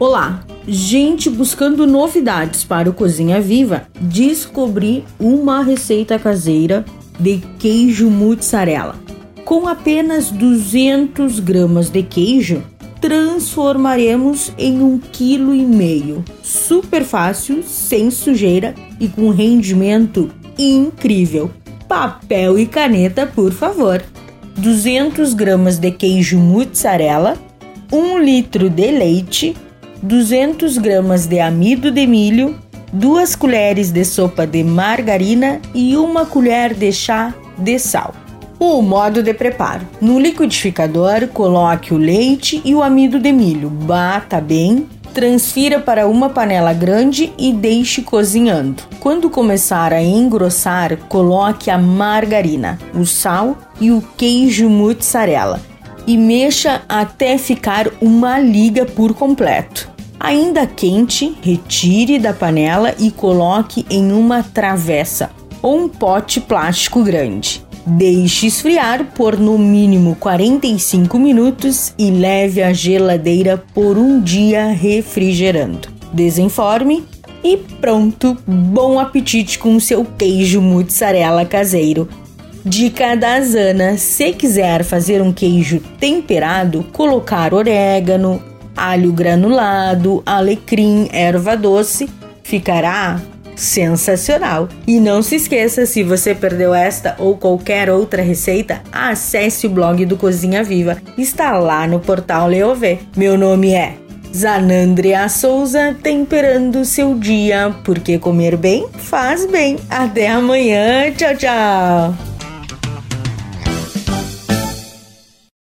Olá, gente buscando novidades para o Cozinha Viva, descobri uma receita caseira de queijo mozzarella. Com apenas 200 gramas de queijo, transformaremos em um quilo e meio. Super fácil, sem sujeira e com rendimento incrível. Papel e caneta, por favor. 200 gramas de queijo mozzarella, 1 litro de leite, 200 gramas de amido de milho, 2 colheres de sopa de margarina e 1 colher de chá de sal. O modo de preparo: no liquidificador, coloque o leite e o amido de milho, bata bem, transfira para uma panela grande e deixe cozinhando. Quando começar a engrossar, coloque a margarina, o sal e o queijo mozzarella e mexa até ficar uma liga por completo. Ainda quente, retire da panela e coloque em uma travessa ou um pote plástico grande. Deixe esfriar por no mínimo 45 minutos e leve à geladeira por um dia refrigerando. Desenforme e pronto! Bom apetite com seu queijo mozzarella caseiro. Dica da Zana: se quiser fazer um queijo temperado, colocar orégano, alho granulado, alecrim, erva doce, ficará sensacional. E não se esqueça, se você perdeu esta ou qualquer outra receita, acesse o blog do Cozinha Viva. Está lá no portal Leovê. Meu nome é Zanandria Souza, temperando seu dia, porque comer bem faz bem. Até amanhã, tchau, tchau!